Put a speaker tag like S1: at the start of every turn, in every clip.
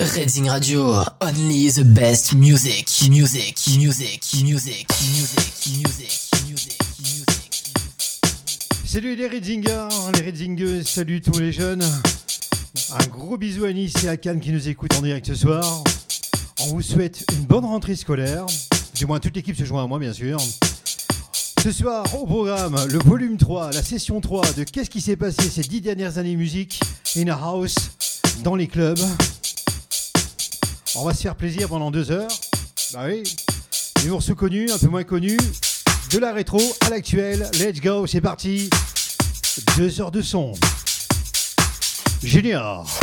S1: Reading Radio, only the best music, music, music, music, music, music, music, music.
S2: Salut les Reddingers, les Reddingeuses, salut tous les jeunes. Un gros bisou à Nice et à Cannes qui nous écoutent en direct ce soir. On vous souhaite une bonne rentrée scolaire. Du moins, toute l'équipe se joint à moi, bien sûr. Ce soir, au programme, le volume 3, la session 3 de Qu'est-ce qui s'est passé ces dix dernières années musique in a house, dans les clubs. On va se faire plaisir pendant deux heures. Bah oui, des morceaux connus, un peu moins connus, de la rétro à l'actuel. Let's go, c'est parti. Deux heures de son. Junior.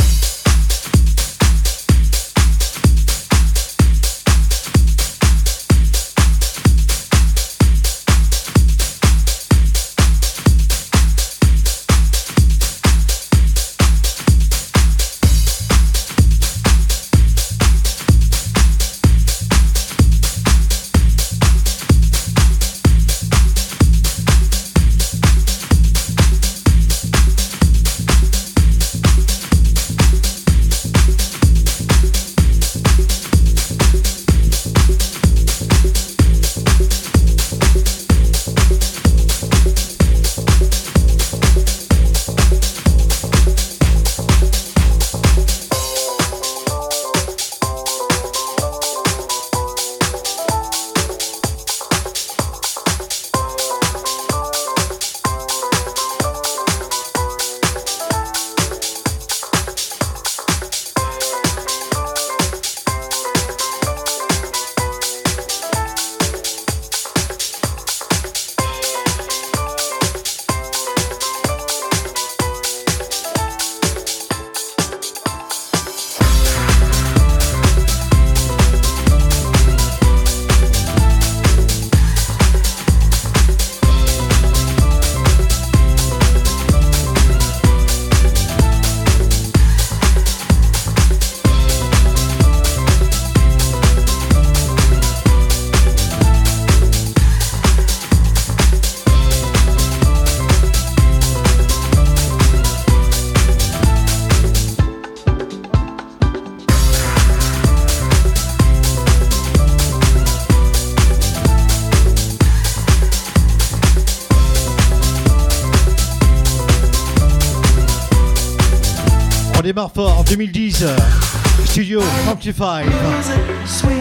S2: 55.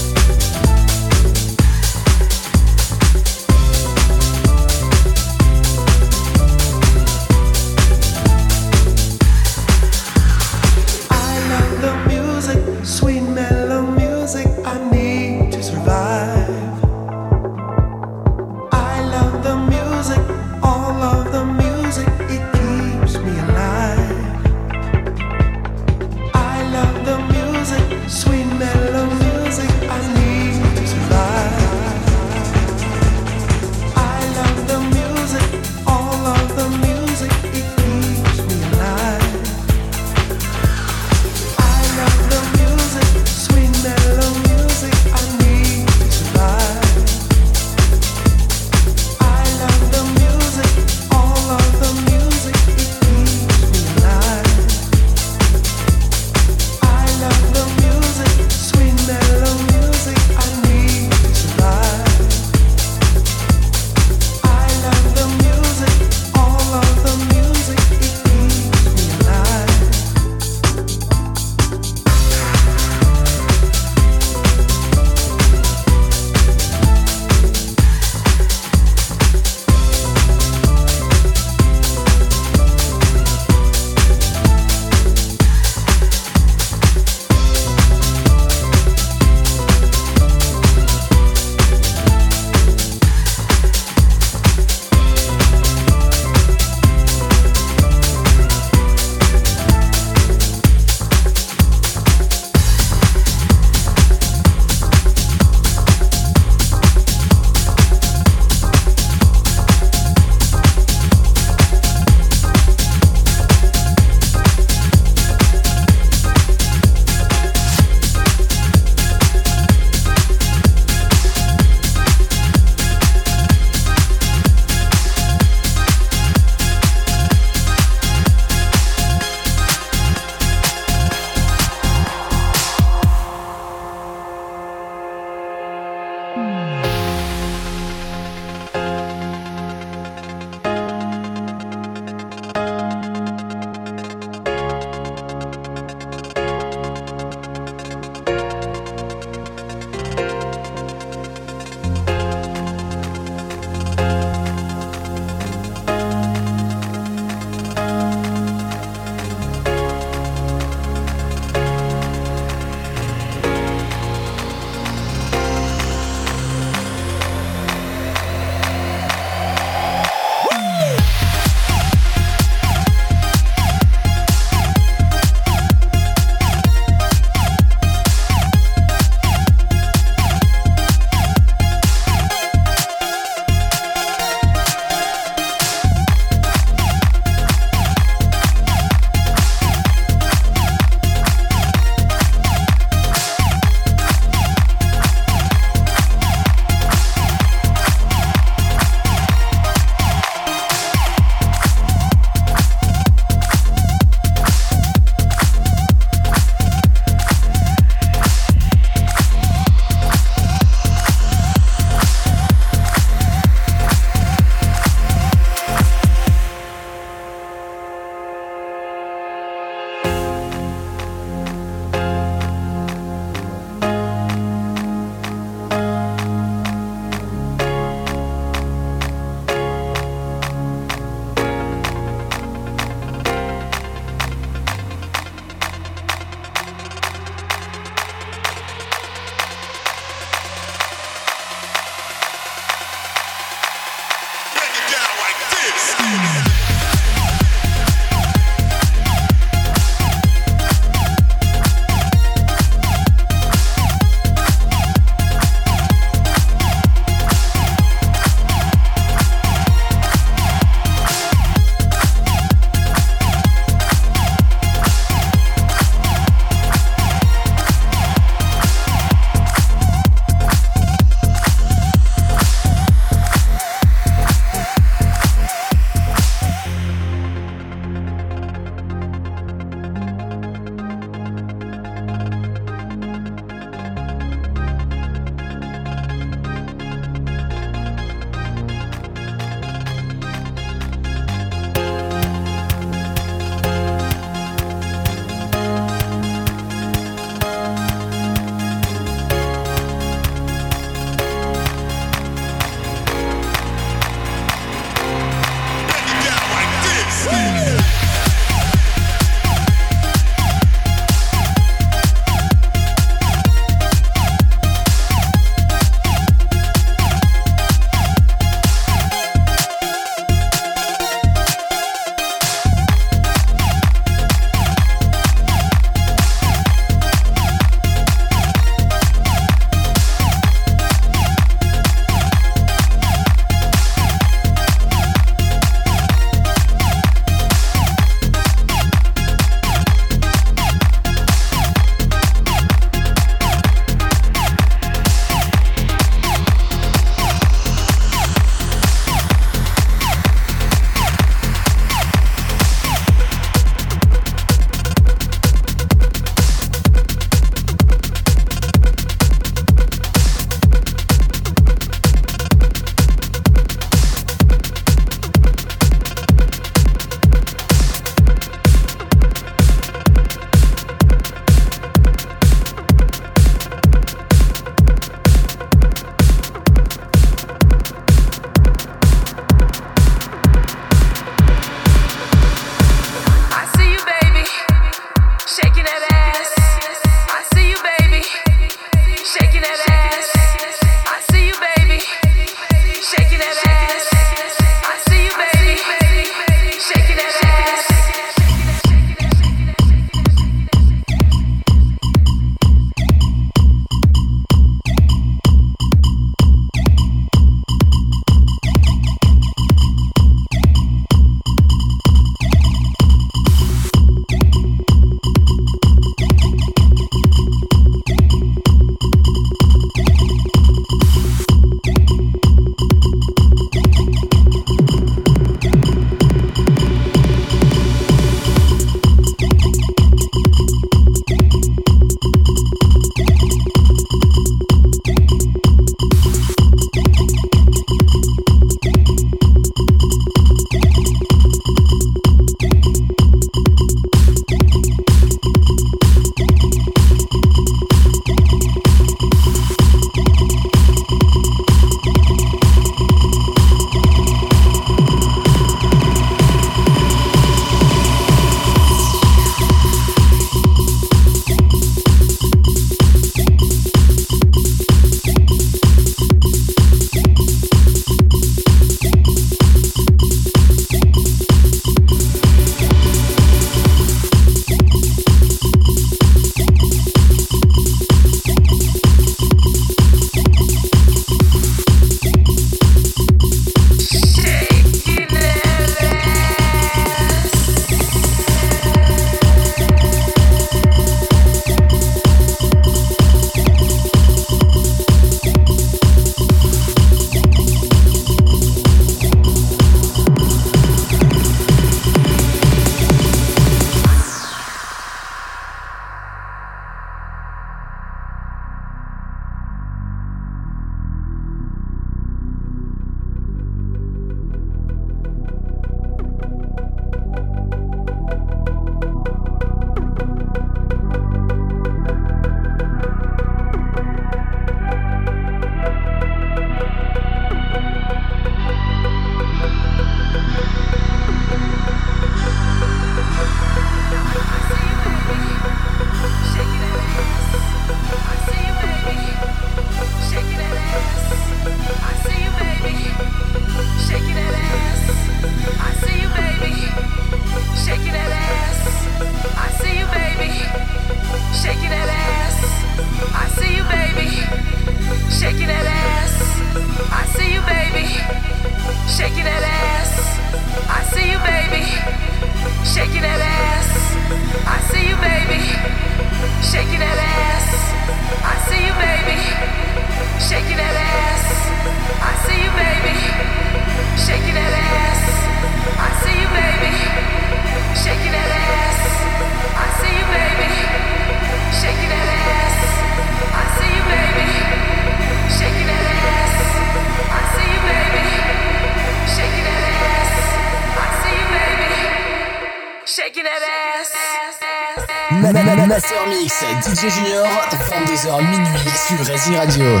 S1: Sur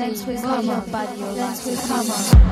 S3: dance with me, move your body, dance with come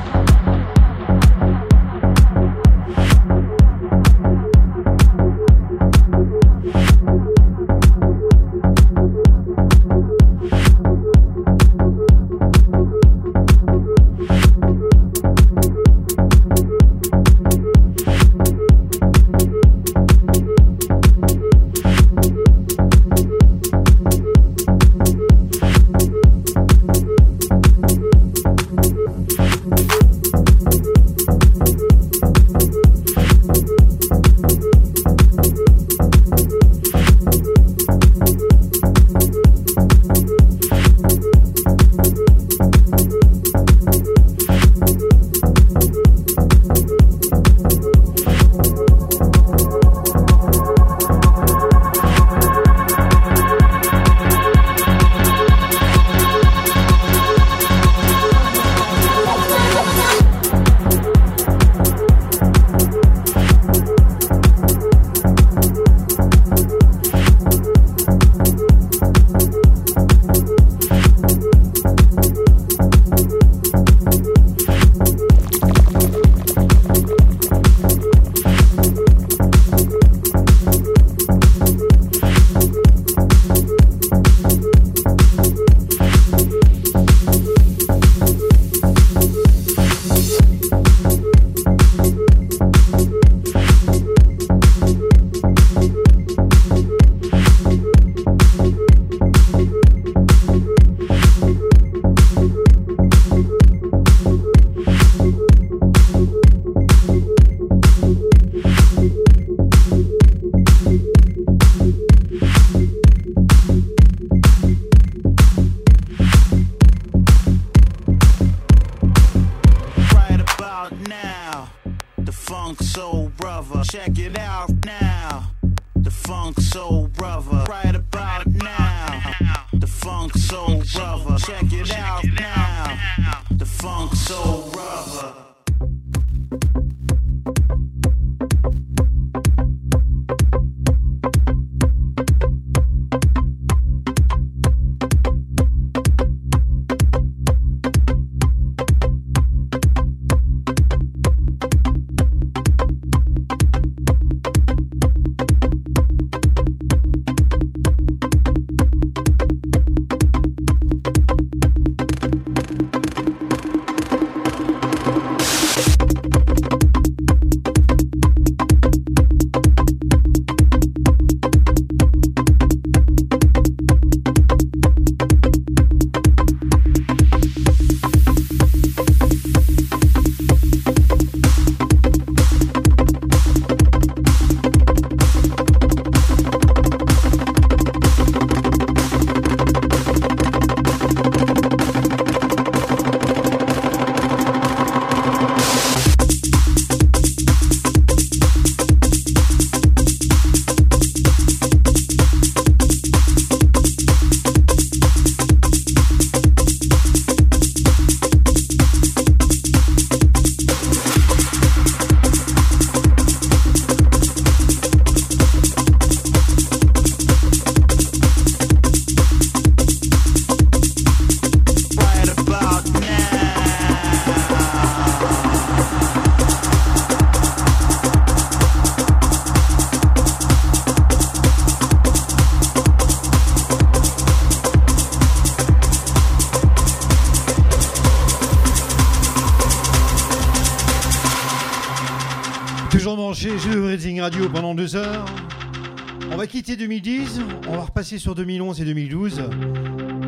S3: On
S2: va quitter 2010, on va repasser sur 2011 et 2012.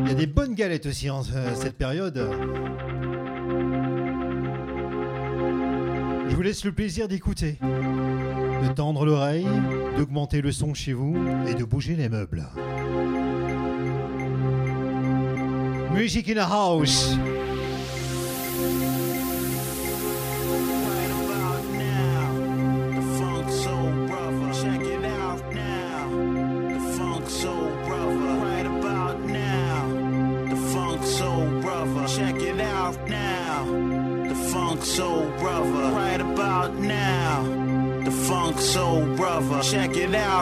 S2: Il y a des bonnes galettes aussi en euh, cette période. Je vous laisse le plaisir d'écouter, de tendre l'oreille, d'augmenter le son chez vous et de bouger les meubles. Music in a house.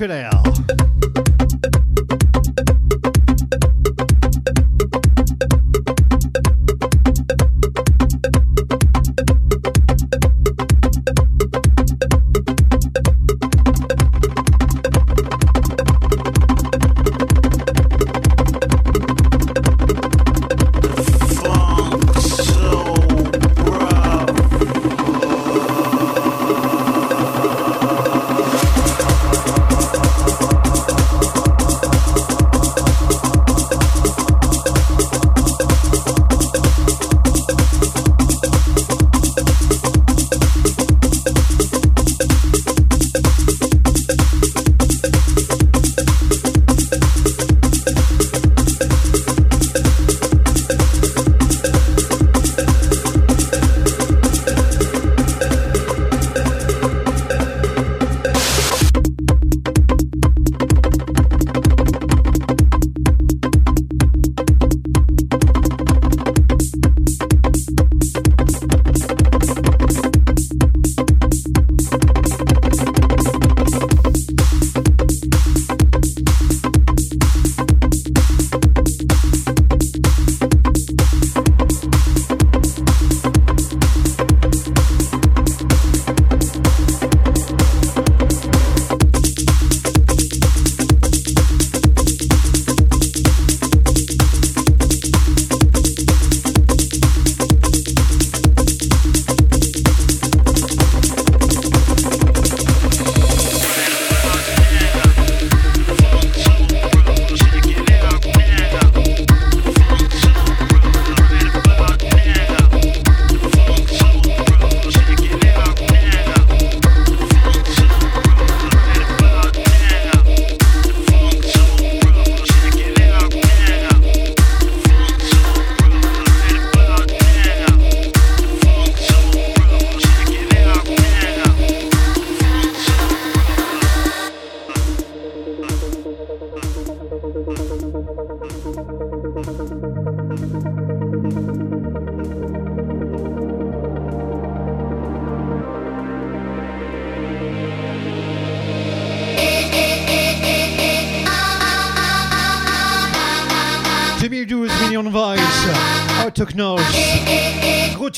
S3: Fidel.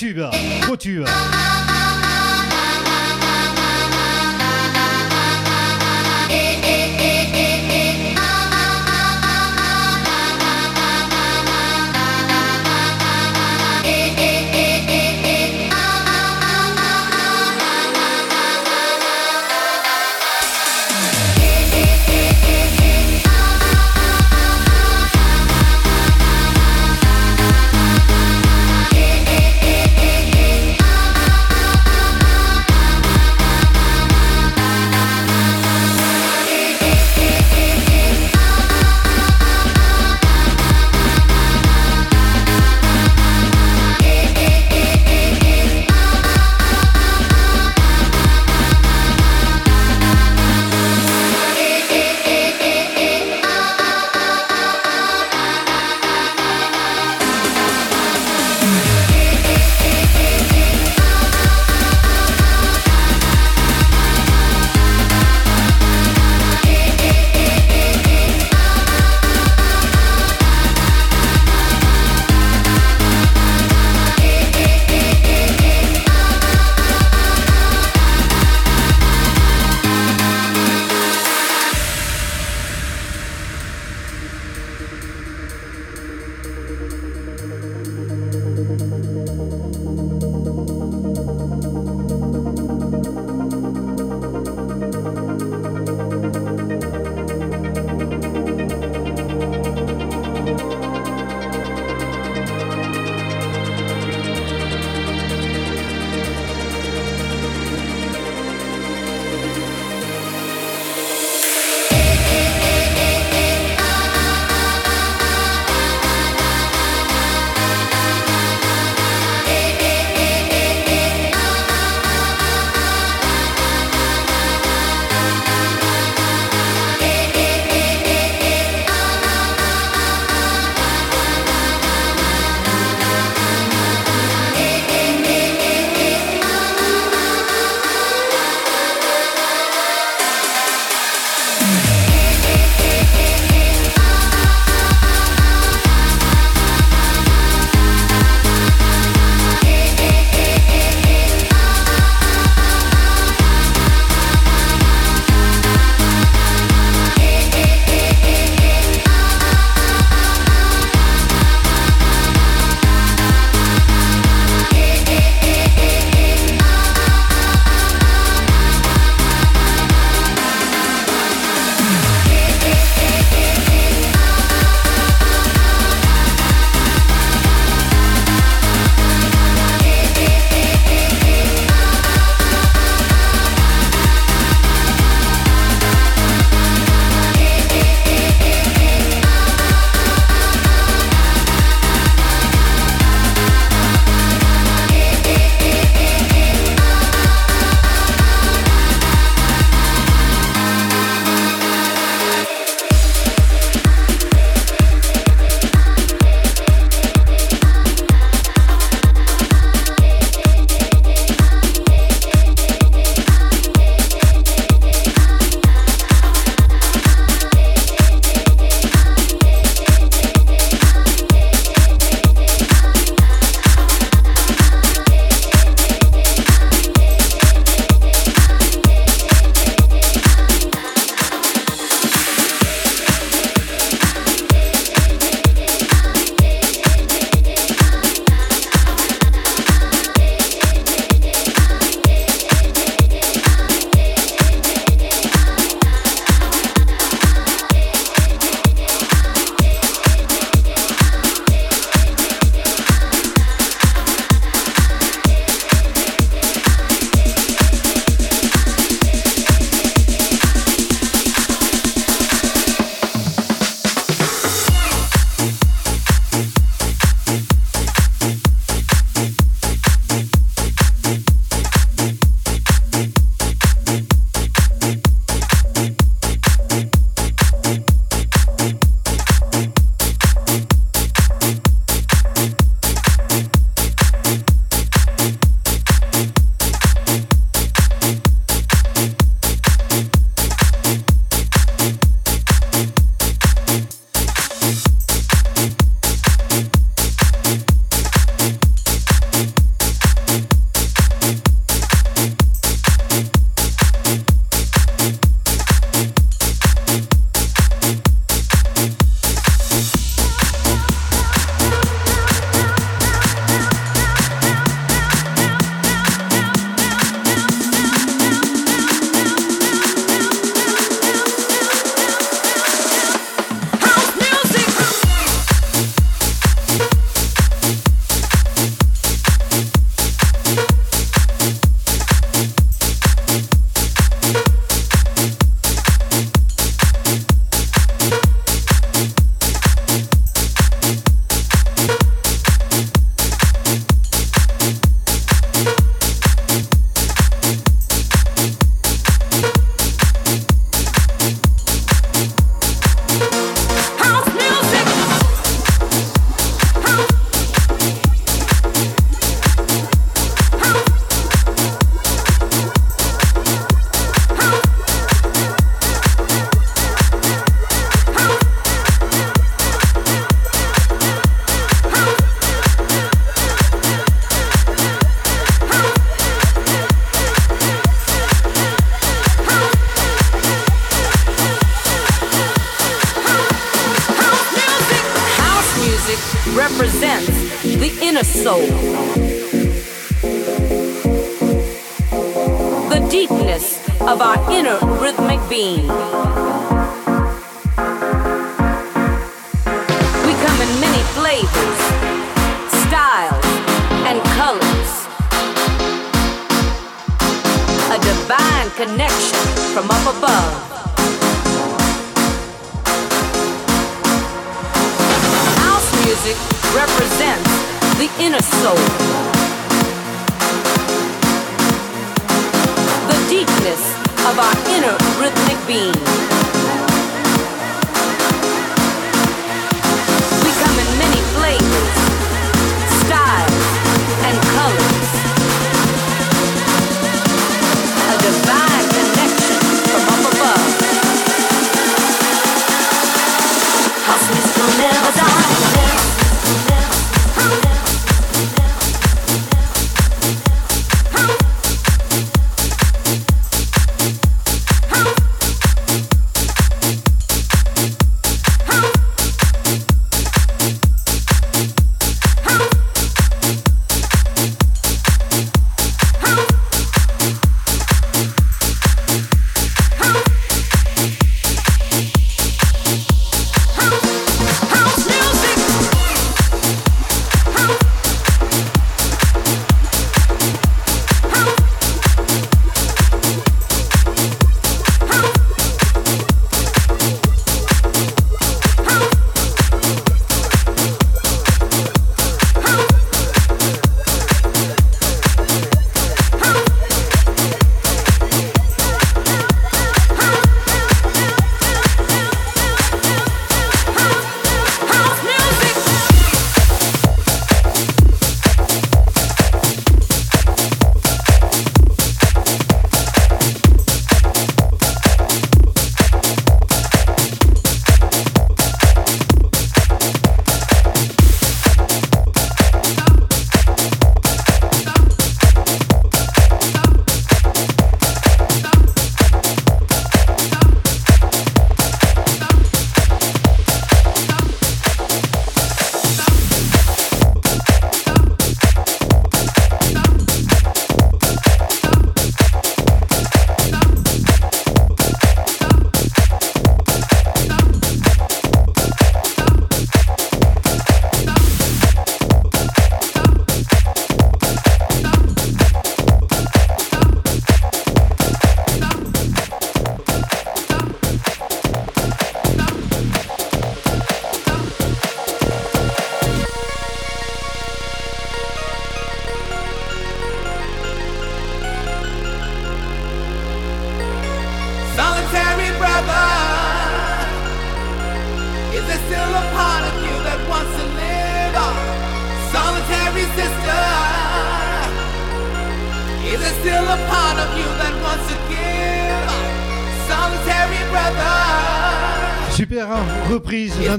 S3: Tube.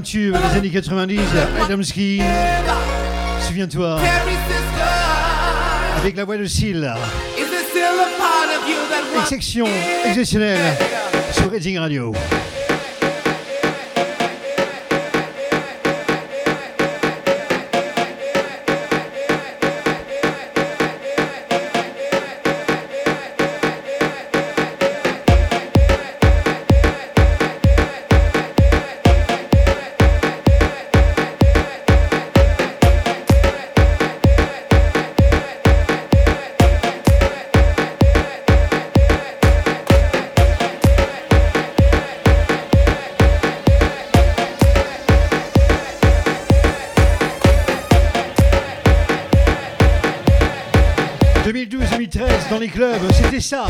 S3: tube
S2: des années 90, Adamski. Souviens-toi. Avec la voix de Seal. Section exceptionnelle sur Reading Radio. Club, c'était ça.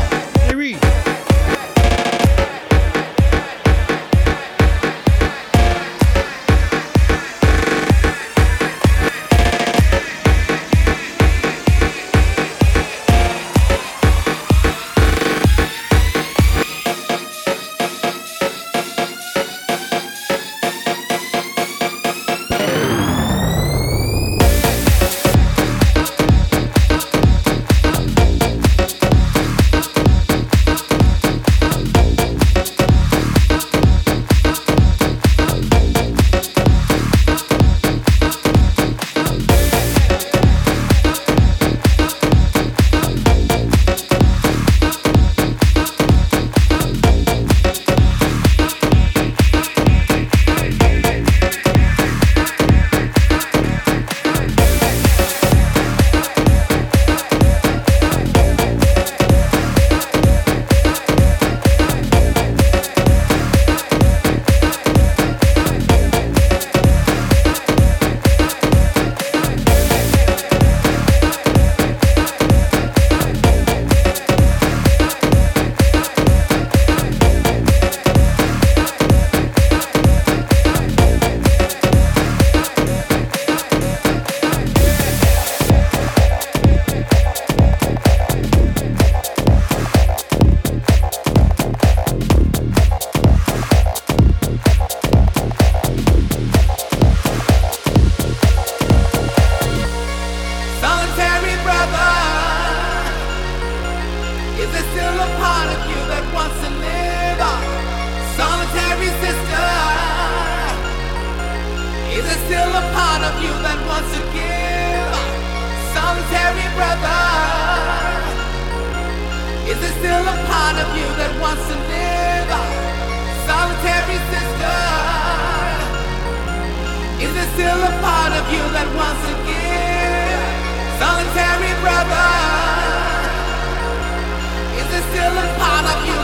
S4: brother? Is there still a part of you that wants to live? Solitary sister, is there still a part of you that wants to give? Solitary brother, is there still a part of you?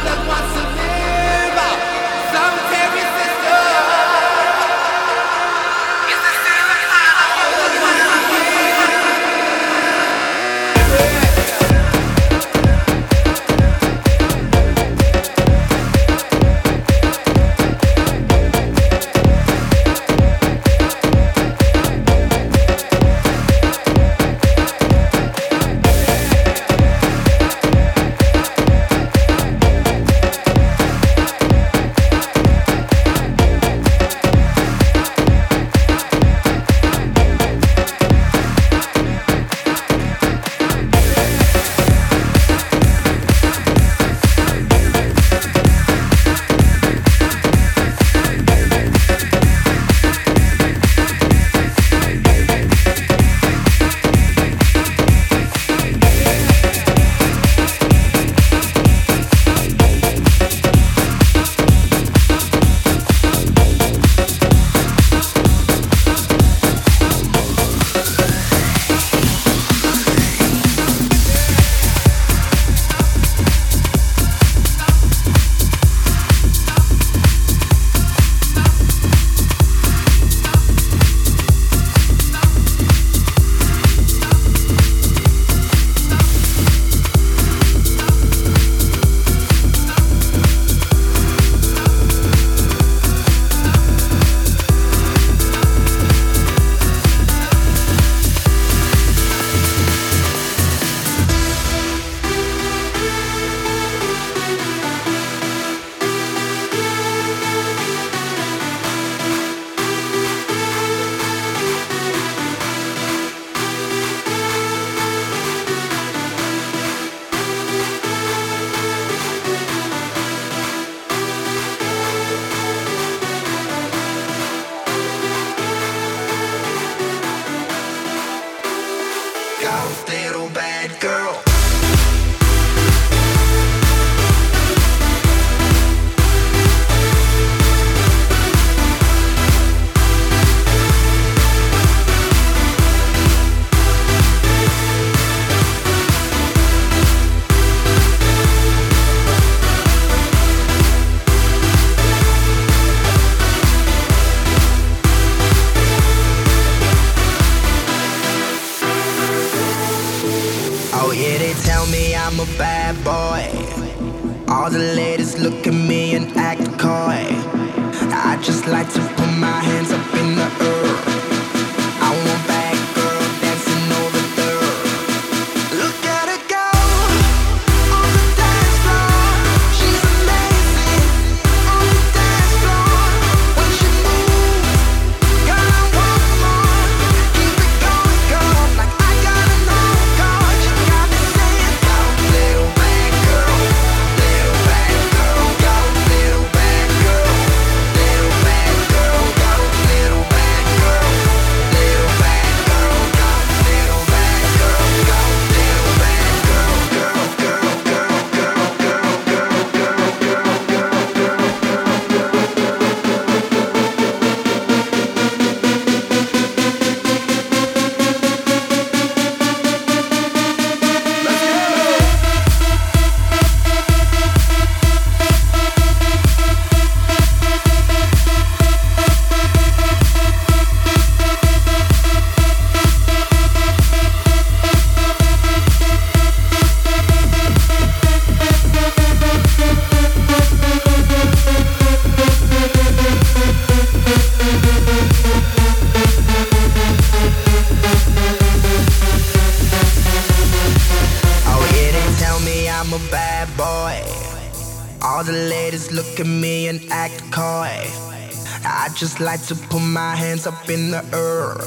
S5: just like to put my hands up in the air.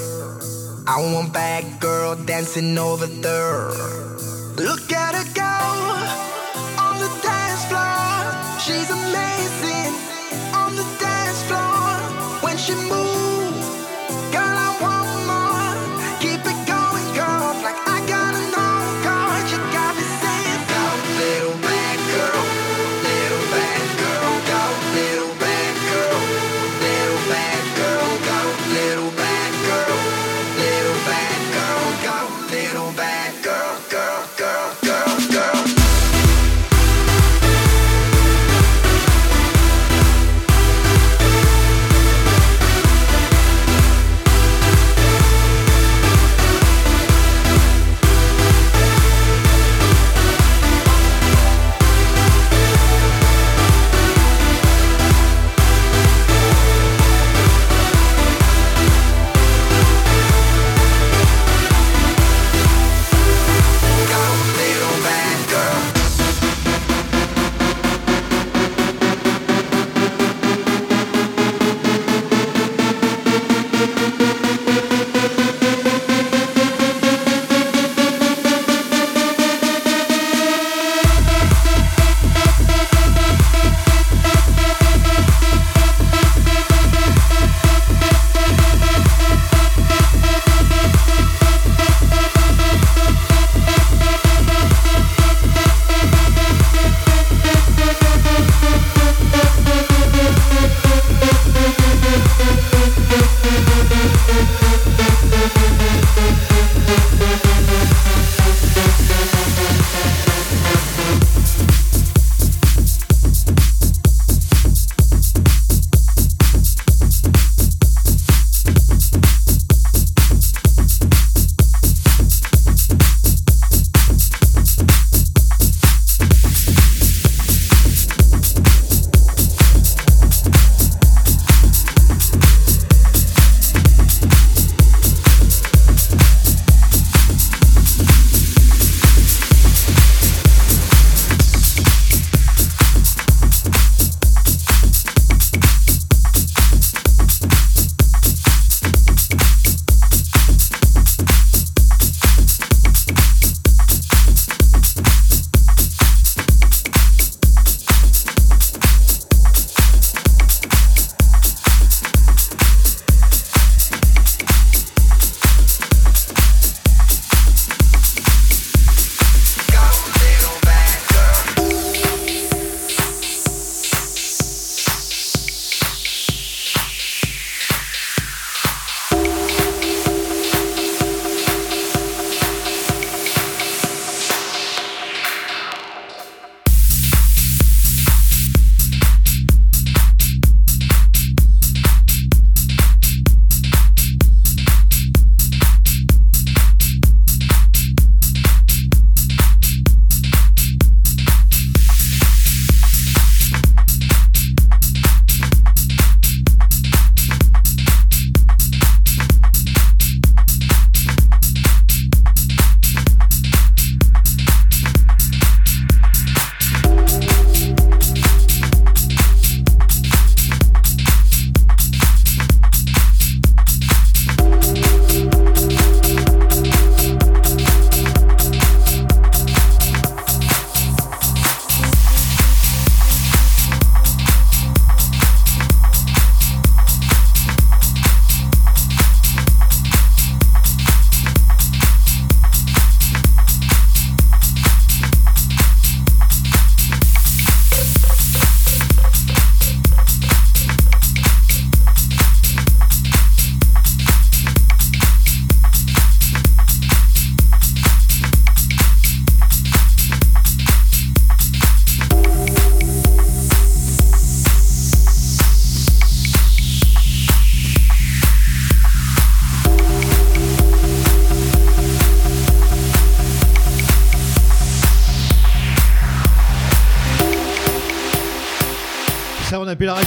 S5: I want bad girl dancing over there. Look at her go.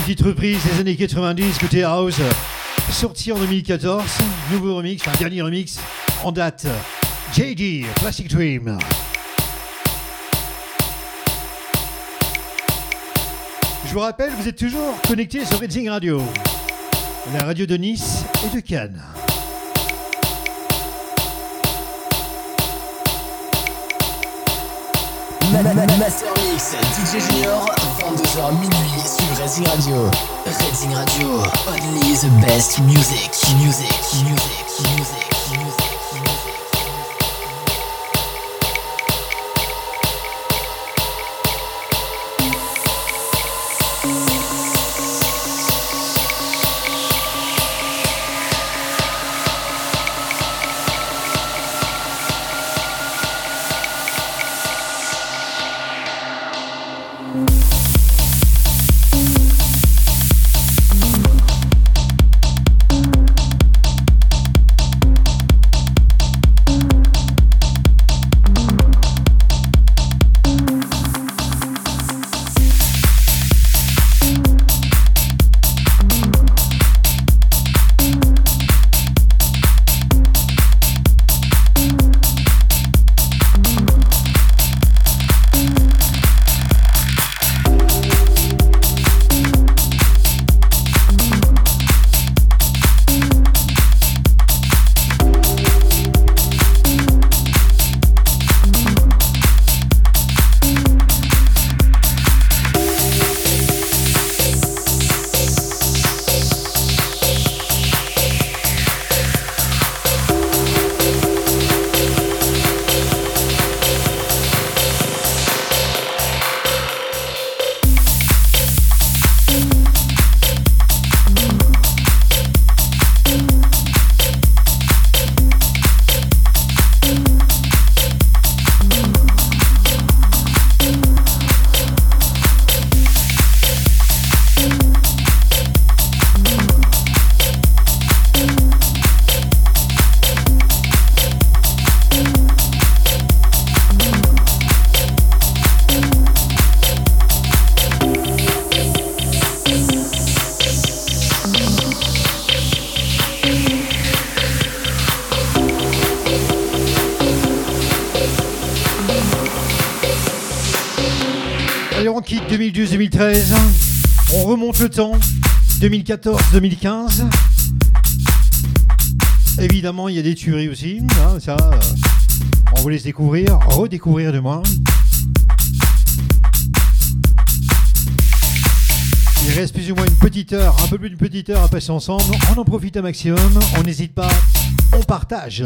S2: Petite reprise des années 90, côté house, sorti en 2014. Nouveau remix, enfin dernier remix en date. JD, Plastic Dream. Je vous rappelle, vous êtes toujours connectés sur Redding Radio, la radio de Nice et de Cannes.
S1: Ma- ma- ma- Master Mix, DJ Junior, 22h minuit sur Racing Radio. Racing Radio, only the best music, music, music, music, music,
S2: 2012-2013. On remonte le temps. 2014-2015. Évidemment, il y a des tueries aussi. hein, ça, euh, on vous laisse découvrir, redécouvrir de moi. Il reste plus ou moins une petite heure, un peu plus d'une petite heure à passer ensemble. On en profite un maximum. On n'hésite pas. On partage.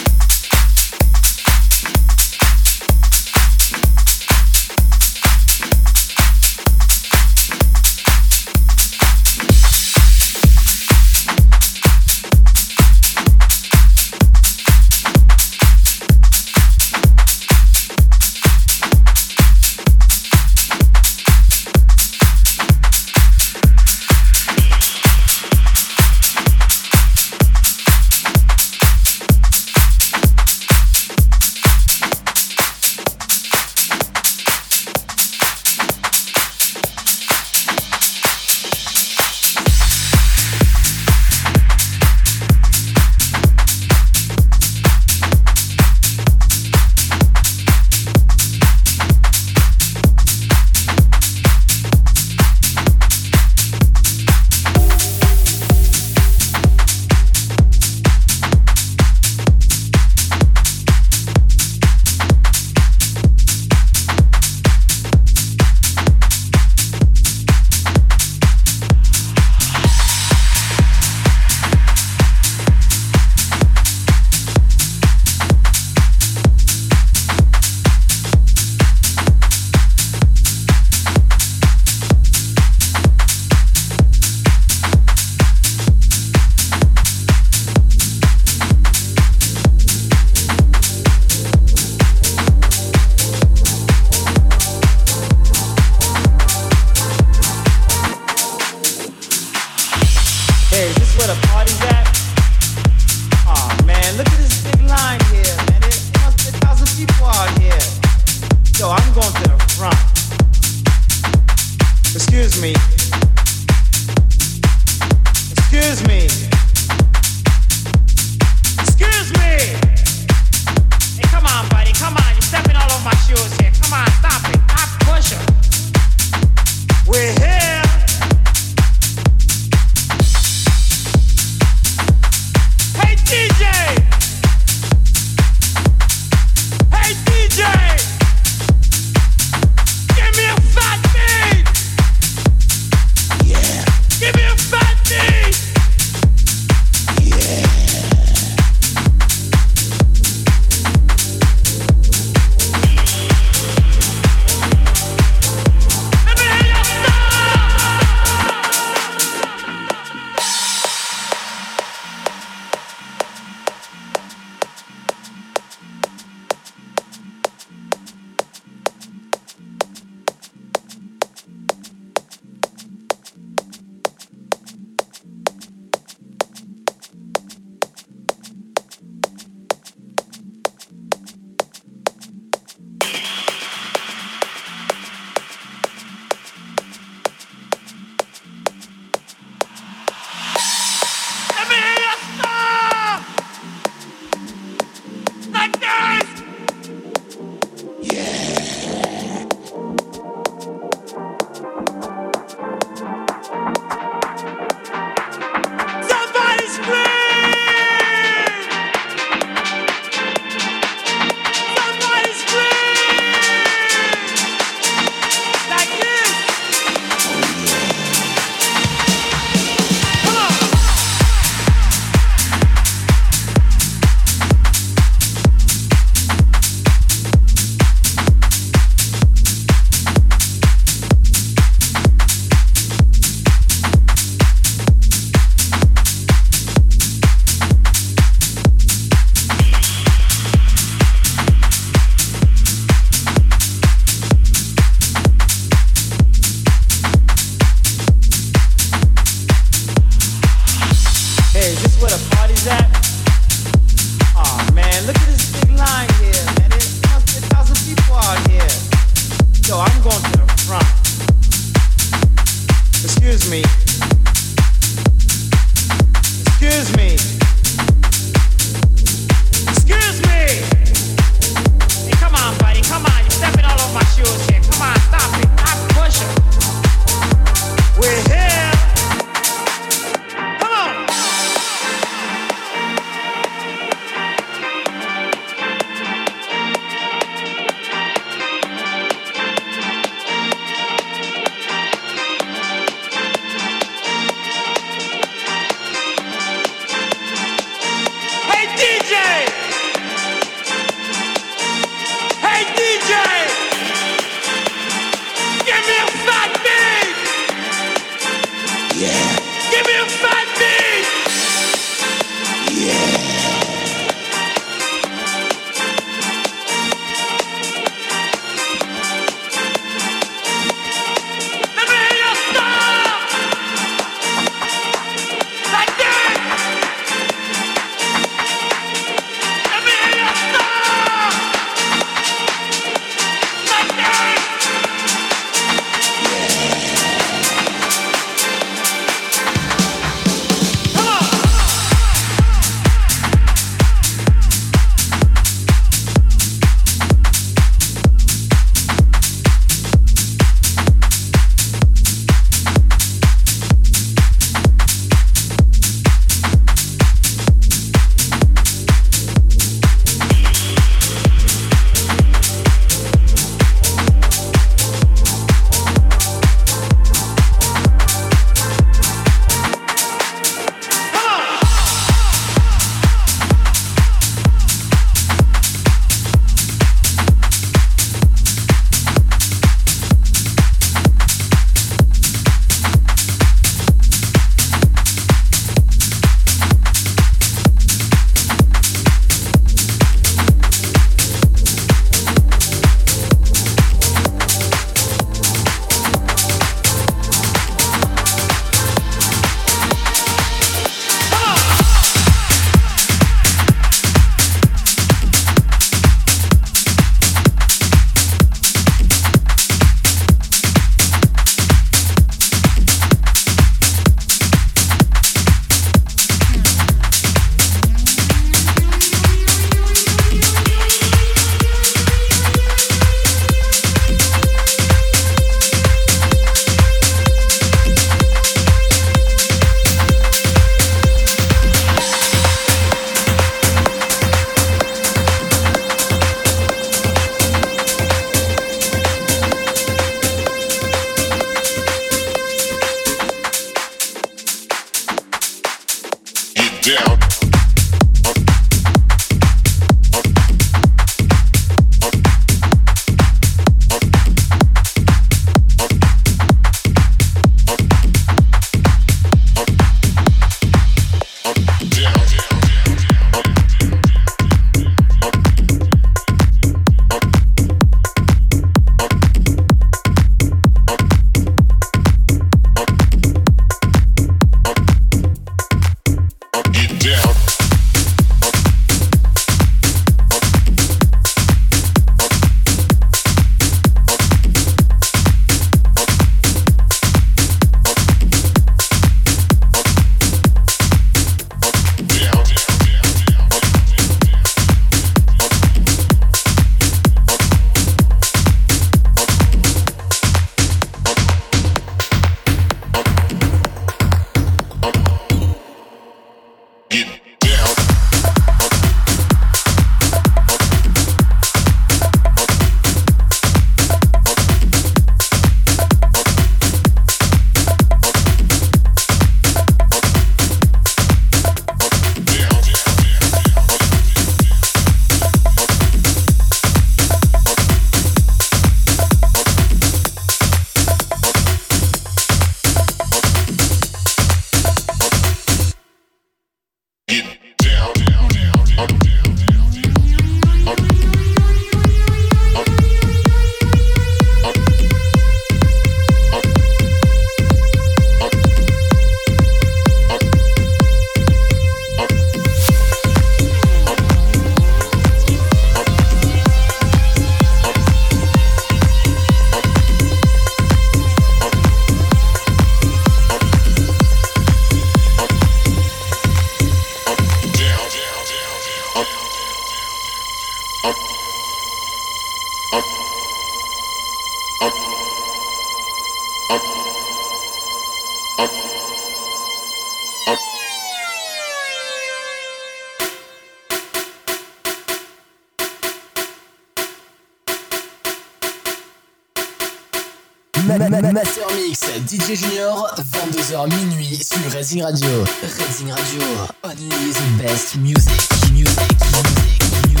S6: Master Mix, DJ Junior, 22h minuit sur Racing Radio. Racing Radio, only the best music, music, music. music.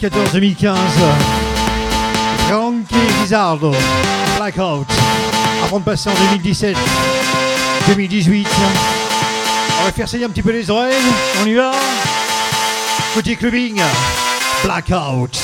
S2: 2014-2015. Frankie Rizardo, Blackout. Avant de passer en 2017, 2018. On va faire saigner un petit peu les oreilles. On y va. Côté clubbing, Blackout.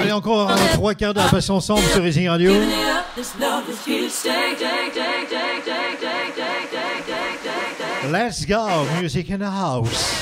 S7: Allez, encore trois quarts d'heure à passer ensemble sur Racing Radio. Let's go, music in the house.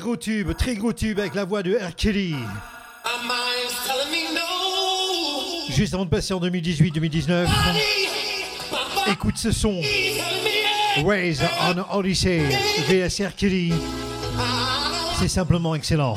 S2: Gros tube, très gros tube avec la voix de R. Juste avant de passer en 2018-2019, écoute ce son. Ways on Odyssey, VS. Kelly. C'est simplement excellent.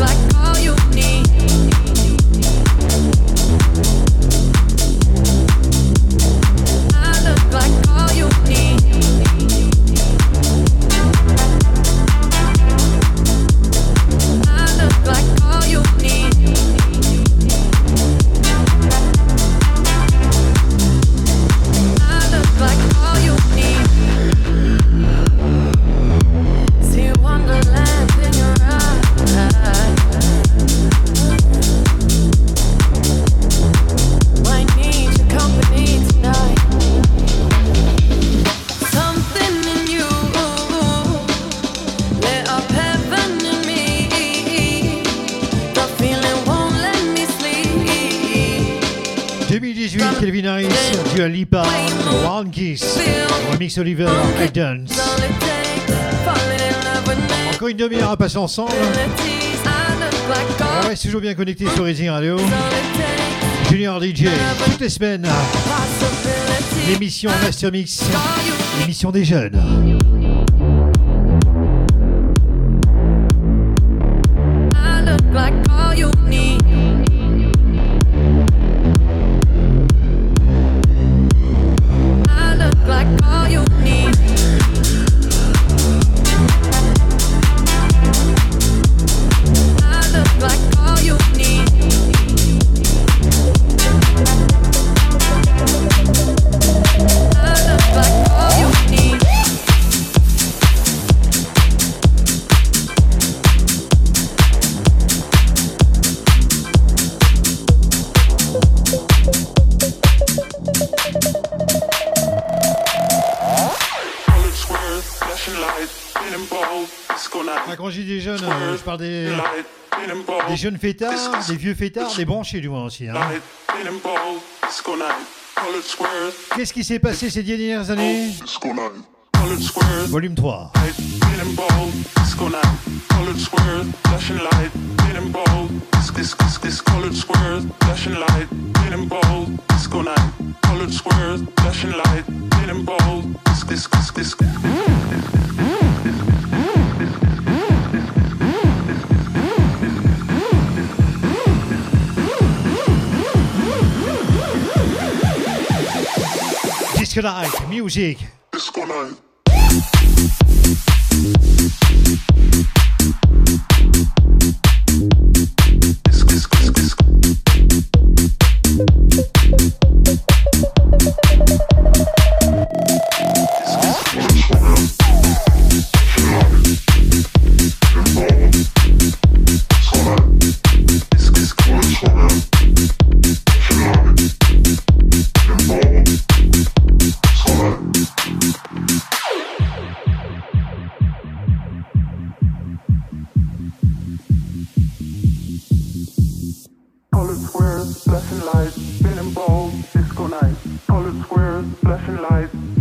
S8: like all you need.
S2: Oliver, I Dance. Encore une demi-heure à passer ensemble.
S8: Ah
S2: On reste toujours bien connecté sur Easy Radio. Junior DJ, toutes les semaines, l'émission Master Mix, l'émission des jeunes. Les jeunes fêtards, des vieux fêtards, des branchés du moins aussi. Qu'est-ce qui s'est passé ces dernières années Volume 3.
S3: Mmh. Disco night,
S2: music.
S3: Disco night. squares, flashing lights, spinning balls, disco nights. Colored squares, flashing lights.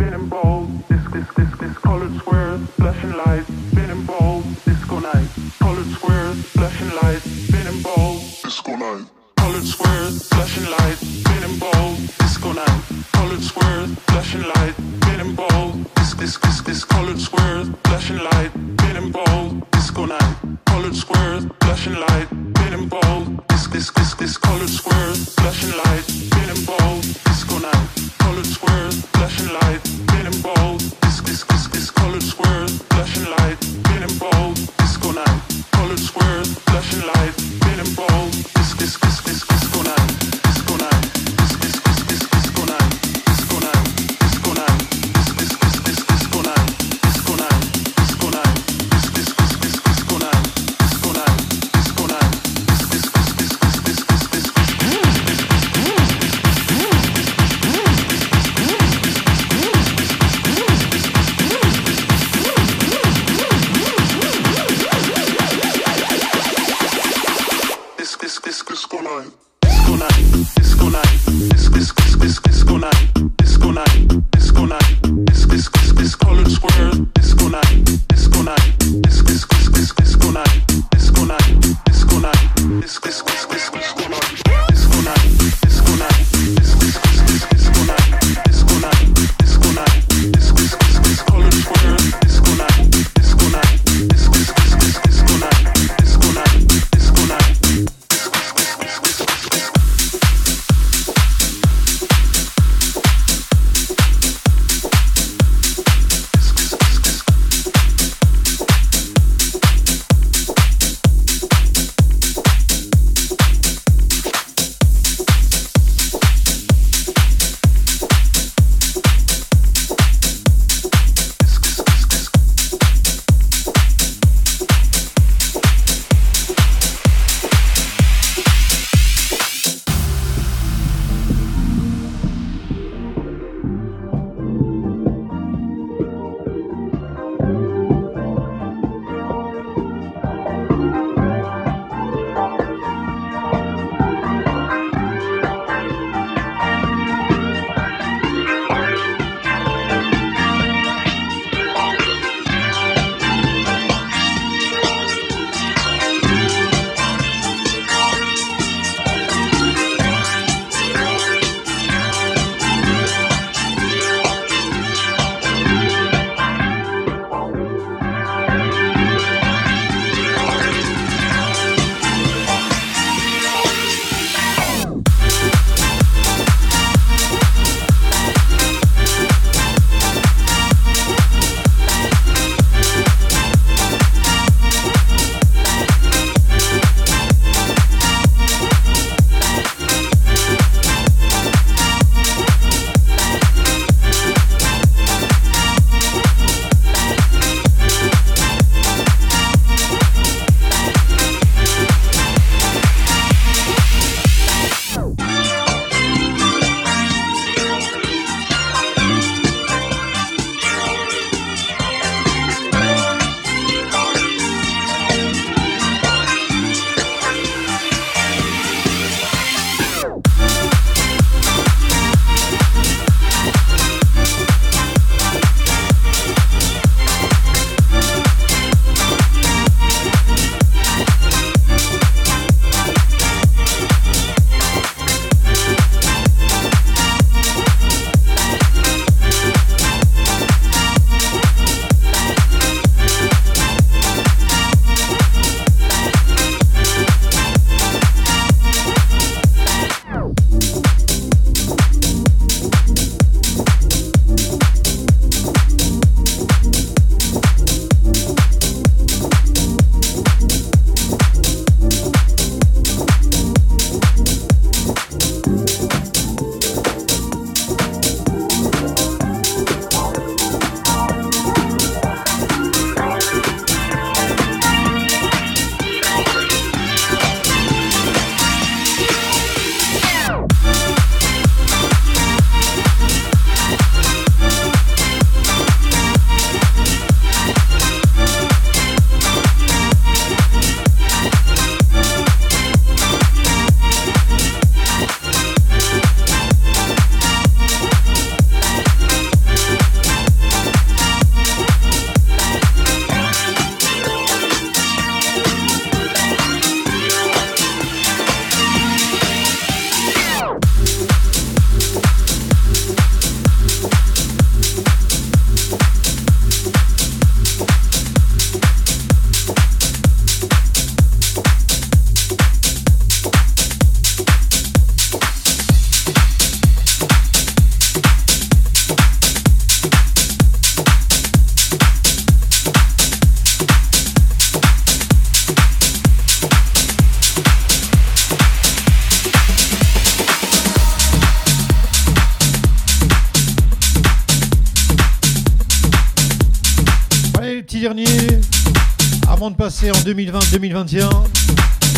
S9: Passer en 2020-2021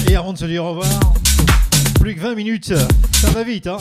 S9: et avant de se dire au revoir, plus que 20 minutes, ça va vite hein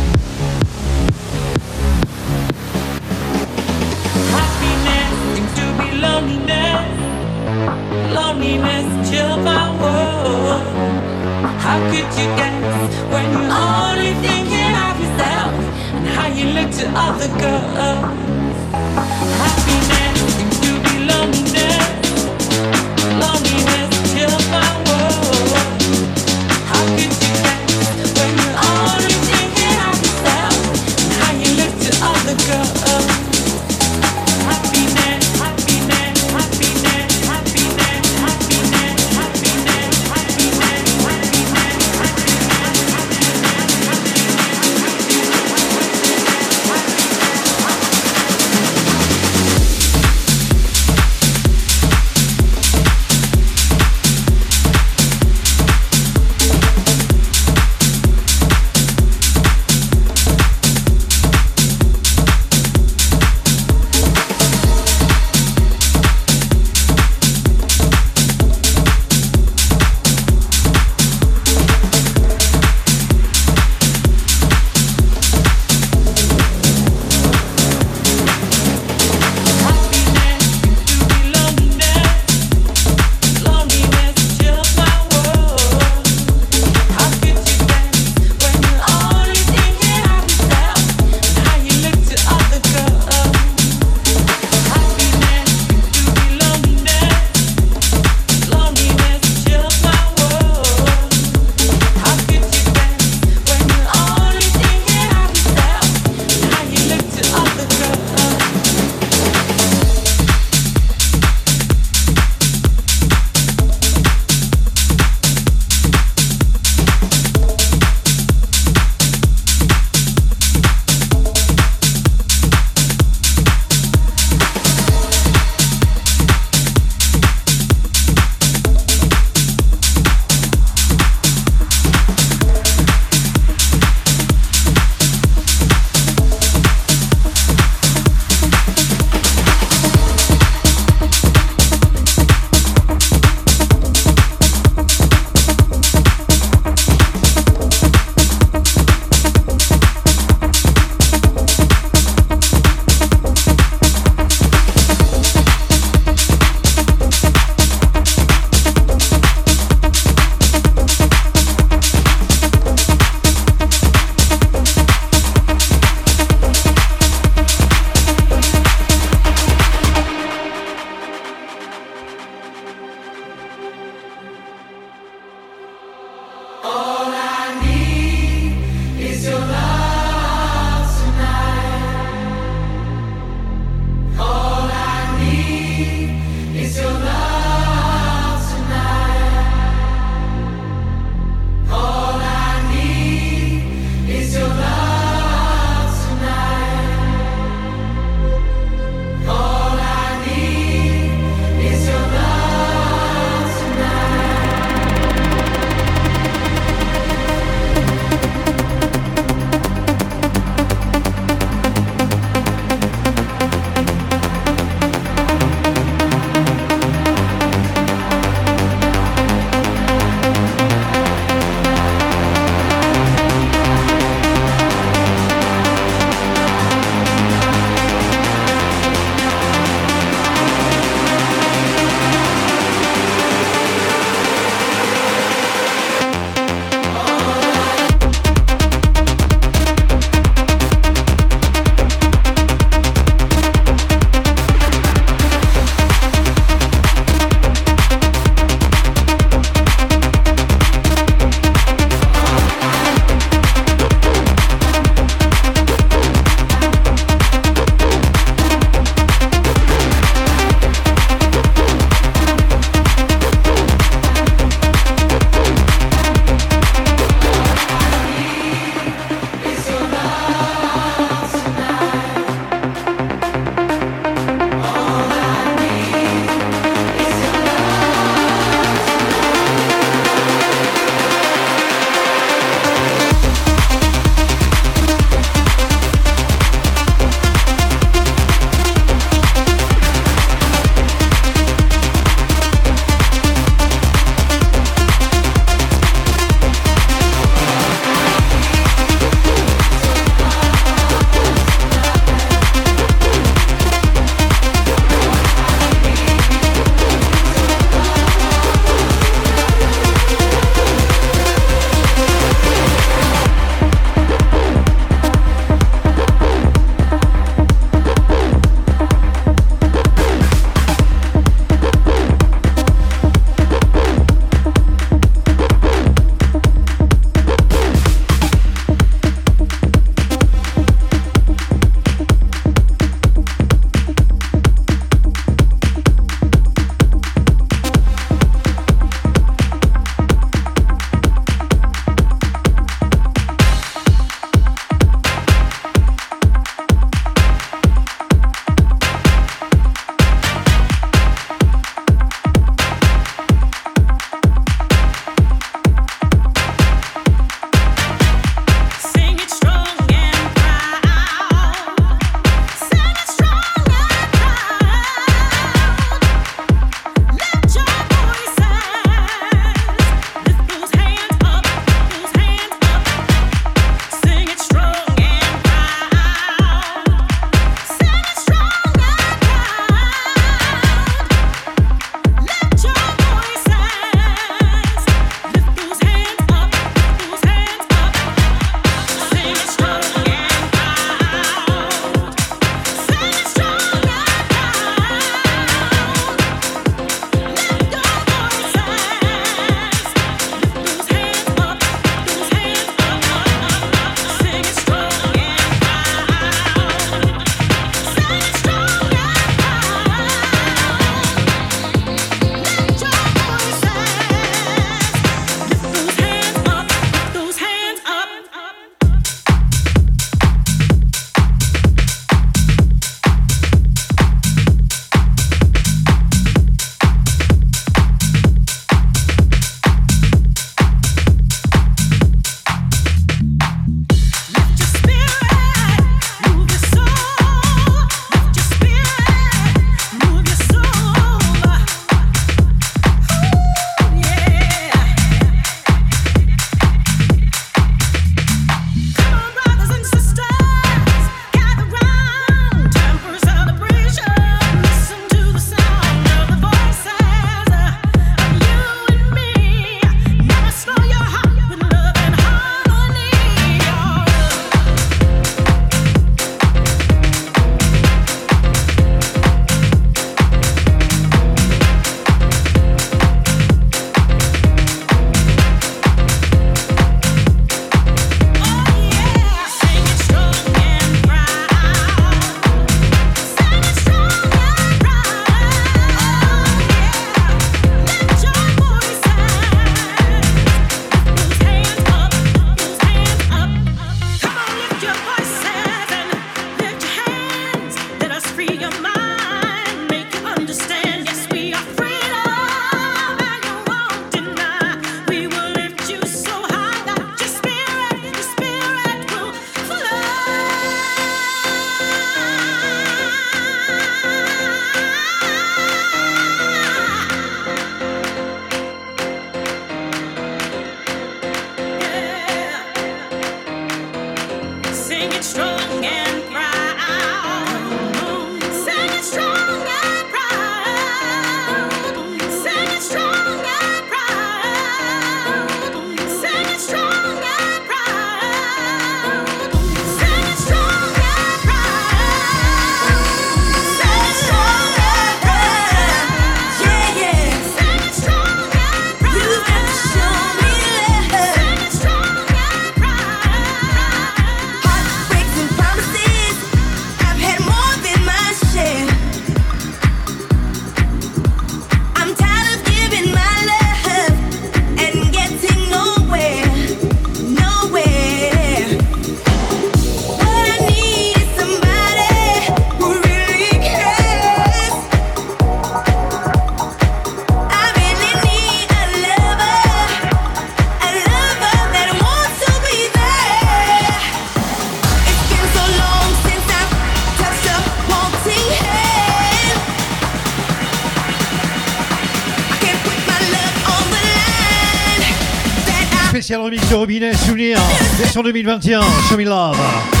S6: Robinet, souvenir, version 2021, Show Me Love.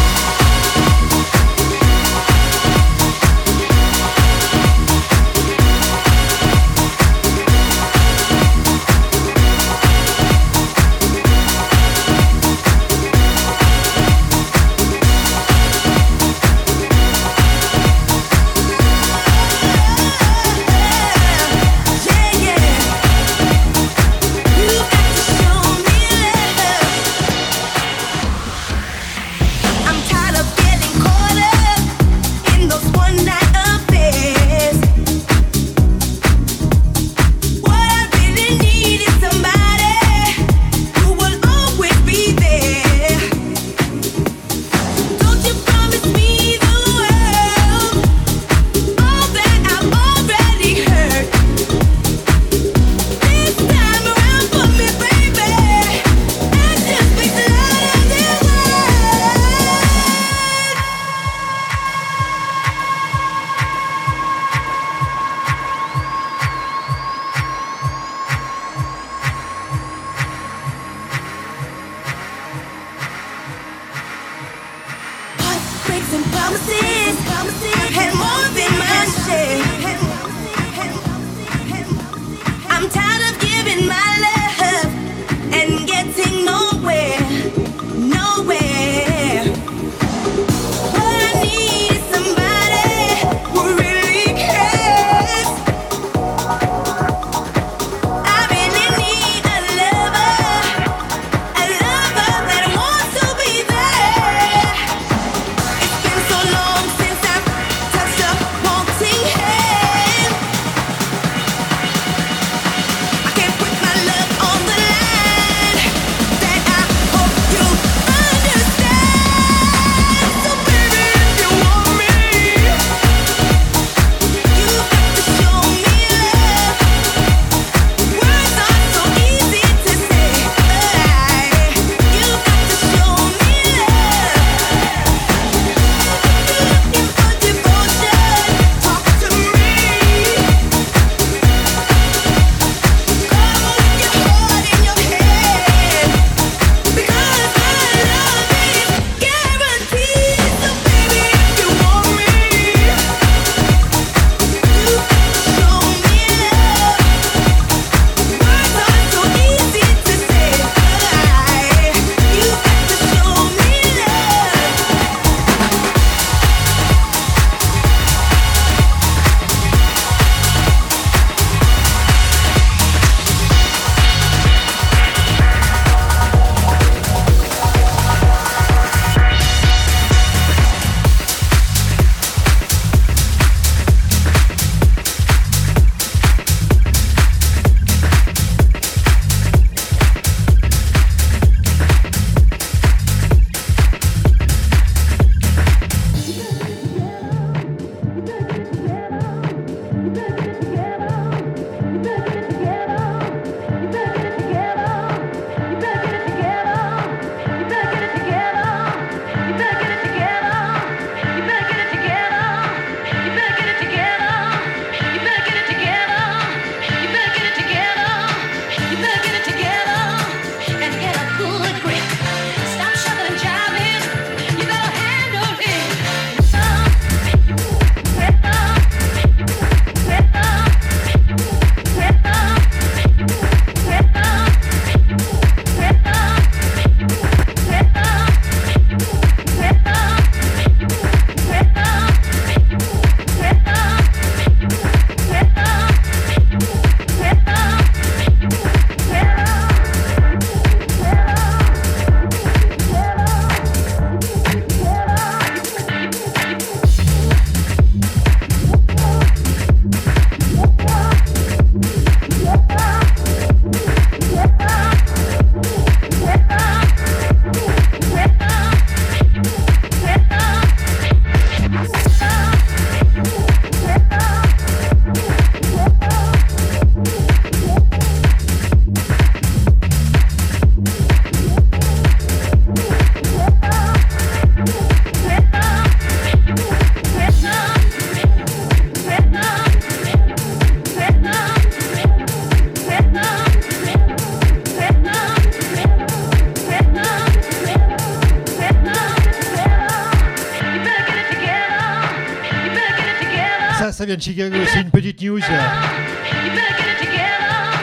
S2: De Chicago, c'est une petite news.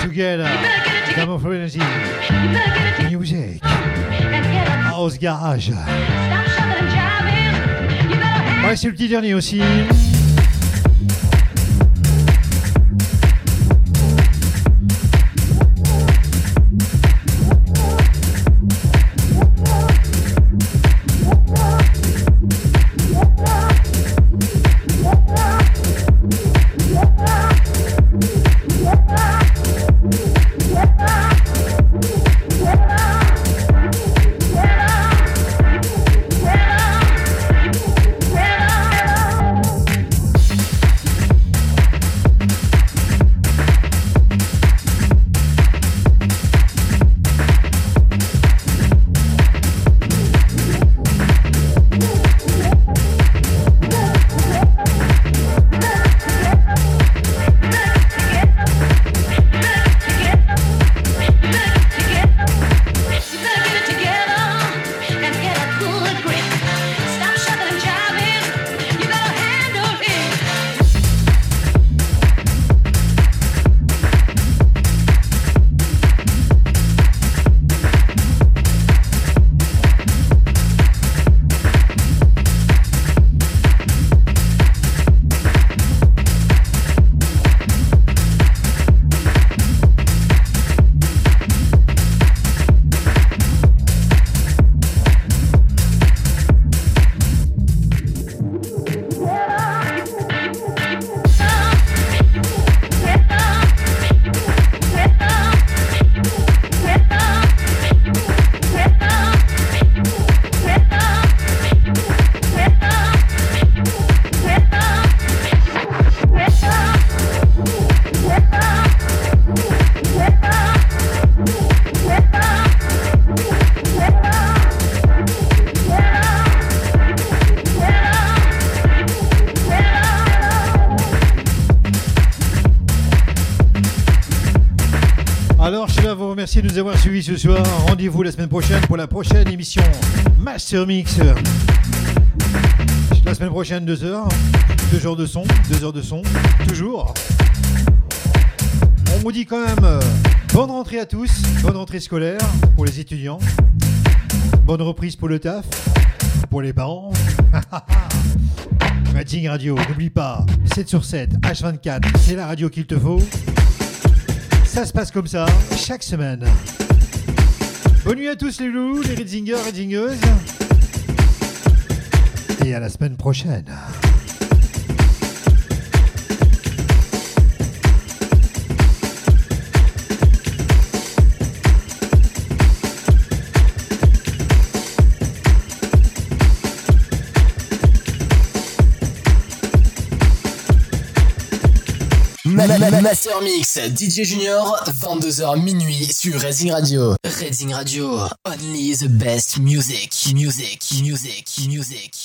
S2: Together, Come Frequency, Music, House Garage. Ouais, c'est le petit dernier aussi. Nous avoir suivis ce soir. Rendez-vous la semaine prochaine pour la prochaine émission Master Mix. La semaine prochaine, 2 heures. 2 heures de son, 2 heures de son, toujours. On vous dit quand même euh, bonne rentrée à tous, bonne rentrée scolaire pour les étudiants, bonne reprise pour le taf, pour les parents. Reading Radio, n'oublie pas, 7 sur 7, H24, c'est la radio qu'il te faut. Ça se passe comme ça, chaque semaine. Bonne nuit à tous les loups, les Redsingers, Redzingeuses. Et à la semaine prochaine.
S1: Master Mix, DJ Junior, 22h minuit sur Racing Radio. Racing Radio, only the best music, music, music, music.